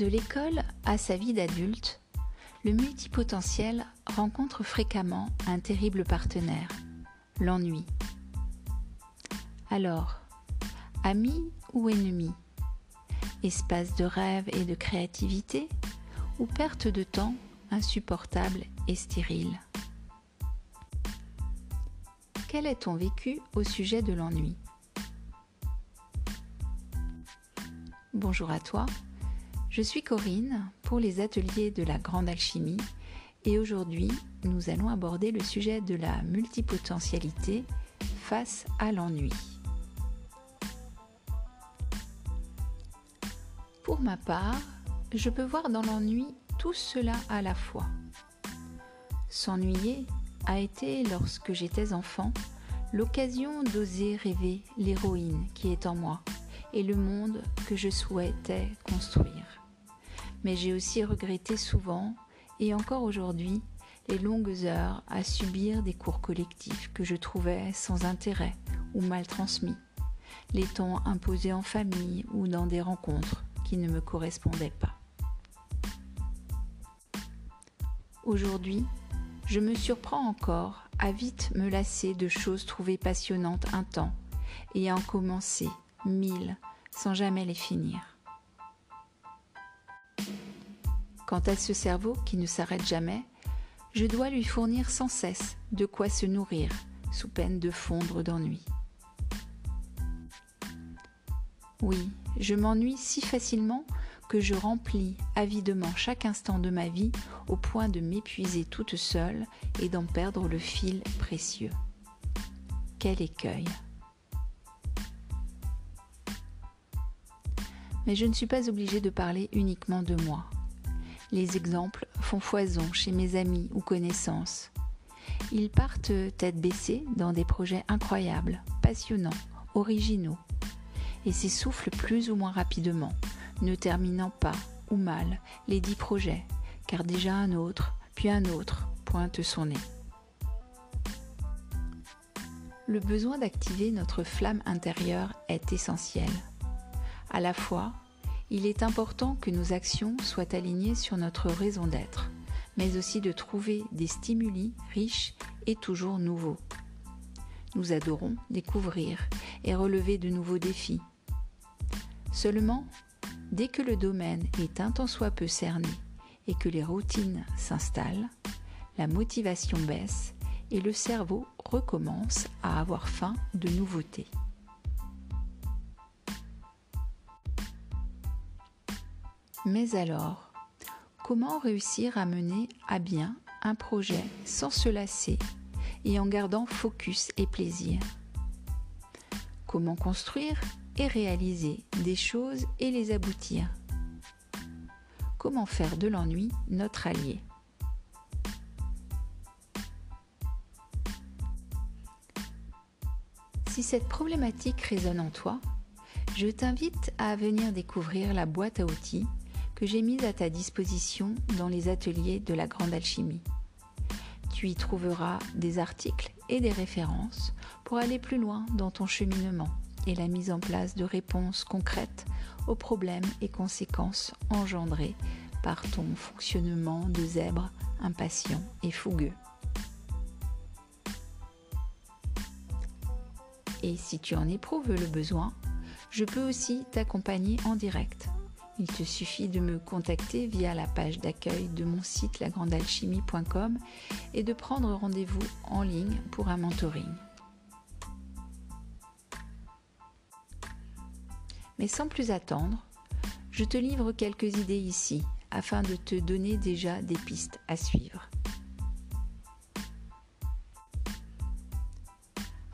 De l'école à sa vie d'adulte, le multipotentiel rencontre fréquemment un terrible partenaire, l'ennui. Alors, ami ou ennemi? Espace de rêve et de créativité ou perte de temps insupportable et stérile? Quel est ton vécu au sujet de l'ennui? Bonjour à toi je suis Corinne pour les ateliers de la grande alchimie et aujourd'hui nous allons aborder le sujet de la multipotentialité face à l'ennui. Pour ma part, je peux voir dans l'ennui tout cela à la fois. S'ennuyer a été, lorsque j'étais enfant, l'occasion d'oser rêver l'héroïne qui est en moi et le monde que je souhaitais construire mais j'ai aussi regretté souvent, et encore aujourd'hui, les longues heures à subir des cours collectifs que je trouvais sans intérêt ou mal transmis, les temps imposés en famille ou dans des rencontres qui ne me correspondaient pas. Aujourd'hui, je me surprends encore à vite me lasser de choses trouvées passionnantes un temps et à en commencer mille sans jamais les finir. Quant à ce cerveau qui ne s'arrête jamais, je dois lui fournir sans cesse de quoi se nourrir, sous peine de fondre d'ennui. Oui, je m'ennuie si facilement que je remplis avidement chaque instant de ma vie au point de m'épuiser toute seule et d'en perdre le fil précieux. Quel écueil Mais je ne suis pas obligée de parler uniquement de moi. Les exemples font foison chez mes amis ou connaissances. Ils partent tête baissée dans des projets incroyables, passionnants, originaux, et s'essoufflent plus ou moins rapidement, ne terminant pas ou mal les dix projets, car déjà un autre, puis un autre pointe son nez. Le besoin d'activer notre flamme intérieure est essentiel. À la fois, il est important que nos actions soient alignées sur notre raison d'être, mais aussi de trouver des stimuli riches et toujours nouveaux. Nous adorons découvrir et relever de nouveaux défis. Seulement, dès que le domaine est un tant soit peu cerné et que les routines s'installent, la motivation baisse et le cerveau recommence à avoir faim de nouveautés. Mais alors, comment réussir à mener à bien un projet sans se lasser et en gardant focus et plaisir? Comment construire et réaliser des choses et les aboutir? Comment faire de l'ennui notre allié? Si cette problématique résonne en toi, je t'invite à venir découvrir la boîte à outils que j'ai mise à ta disposition dans les ateliers de la grande alchimie. Tu y trouveras des articles et des références pour aller plus loin dans ton cheminement et la mise en place de réponses concrètes aux problèmes et conséquences engendrés par ton fonctionnement de zèbre impatient et fougueux. Et si tu en éprouves le besoin, je peux aussi t'accompagner en direct il te suffit de me contacter via la page d'accueil de mon site lagrandalchimie.com et de prendre rendez-vous en ligne pour un mentoring. Mais sans plus attendre, je te livre quelques idées ici afin de te donner déjà des pistes à suivre.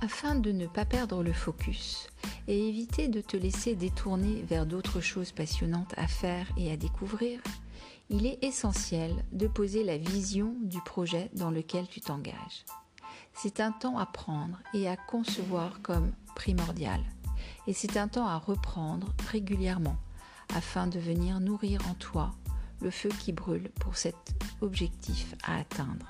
Afin de ne pas perdre le focus, et éviter de te laisser détourner vers d'autres choses passionnantes à faire et à découvrir, il est essentiel de poser la vision du projet dans lequel tu t'engages. C'est un temps à prendre et à concevoir comme primordial. Et c'est un temps à reprendre régulièrement afin de venir nourrir en toi le feu qui brûle pour cet objectif à atteindre.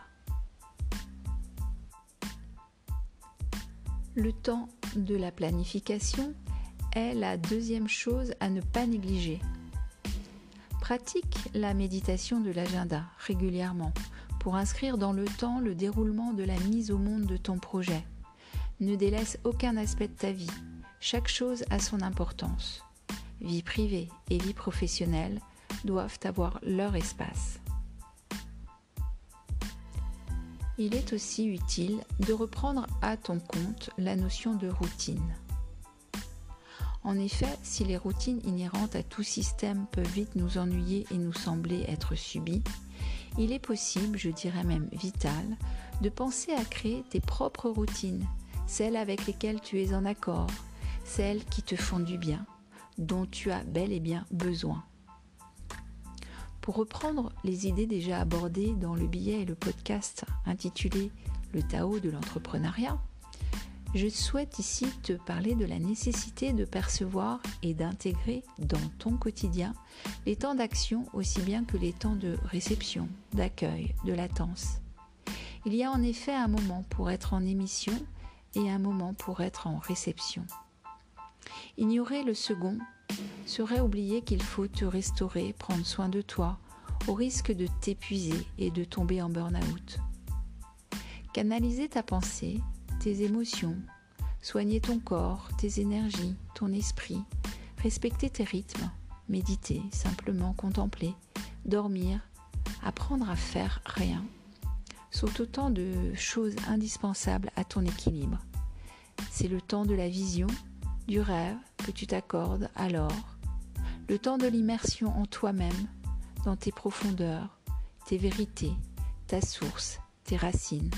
Le temps de la planification est la deuxième chose à ne pas négliger. Pratique la méditation de l'agenda régulièrement pour inscrire dans le temps le déroulement de la mise au monde de ton projet. Ne délaisse aucun aspect de ta vie. Chaque chose a son importance. Vie privée et vie professionnelle doivent avoir leur espace. Il est aussi utile de reprendre à ton compte la notion de routine. En effet, si les routines inhérentes à tout système peuvent vite nous ennuyer et nous sembler être subies, il est possible, je dirais même vital, de penser à créer tes propres routines, celles avec lesquelles tu es en accord, celles qui te font du bien, dont tu as bel et bien besoin. Pour reprendre les idées déjà abordées dans le billet et le podcast intitulé Le Tao de l'entrepreneuriat, je souhaite ici te parler de la nécessité de percevoir et d'intégrer dans ton quotidien les temps d'action aussi bien que les temps de réception, d'accueil, de latence. Il y a en effet un moment pour être en émission et un moment pour être en réception. Ignorer le second serait oublier qu'il faut te restaurer, prendre soin de toi, au risque de t'épuiser et de tomber en burn-out. Canaliser ta pensée tes émotions, soigner ton corps, tes énergies, ton esprit, respecter tes rythmes, méditer, simplement contempler, dormir, apprendre à faire rien, sont autant de choses indispensables à ton équilibre. C'est le temps de la vision, du rêve que tu t'accordes alors, le temps de l'immersion en toi-même, dans tes profondeurs, tes vérités, ta source, tes racines.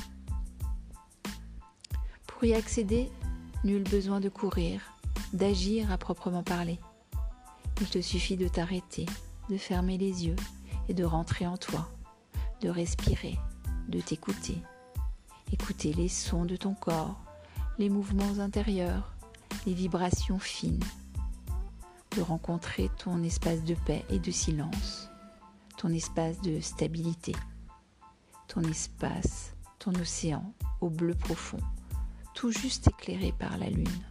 Pour y accéder, nul besoin de courir, d'agir à proprement parler. Il te suffit de t'arrêter, de fermer les yeux et de rentrer en toi, de respirer, de t'écouter. Écouter les sons de ton corps, les mouvements intérieurs, les vibrations fines. De rencontrer ton espace de paix et de silence, ton espace de stabilité, ton espace, ton océan au bleu profond tout juste éclairé par la lune.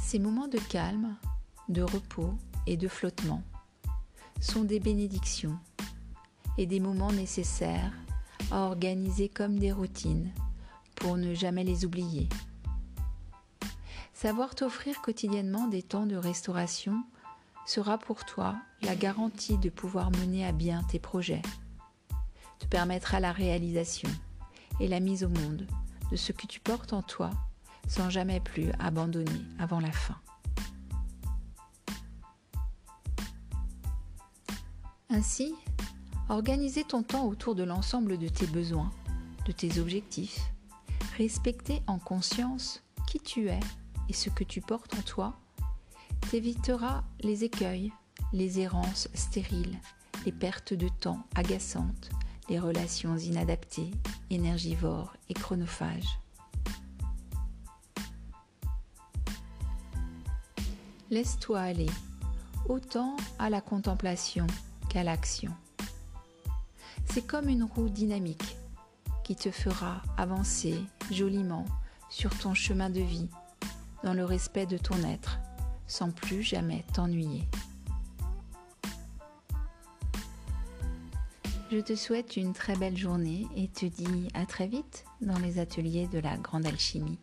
Ces moments de calme, de repos et de flottement sont des bénédictions et des moments nécessaires à organiser comme des routines pour ne jamais les oublier. Savoir t'offrir quotidiennement des temps de restauration sera pour toi la garantie de pouvoir mener à bien tes projets, te permettra la réalisation et la mise au monde de ce que tu portes en toi sans jamais plus abandonner avant la fin. Ainsi, organiser ton temps autour de l'ensemble de tes besoins, de tes objectifs, respecter en conscience qui tu es et ce que tu portes en toi, t'évitera les écueils, les errances stériles, les pertes de temps agaçantes, les relations inadaptées, énergivores et chronophages. Laisse-toi aller, autant à la contemplation qu'à l'action. C'est comme une roue dynamique qui te fera avancer joliment sur ton chemin de vie, dans le respect de ton être, sans plus jamais t'ennuyer. Je te souhaite une très belle journée et te dis à très vite dans les ateliers de la grande alchimie.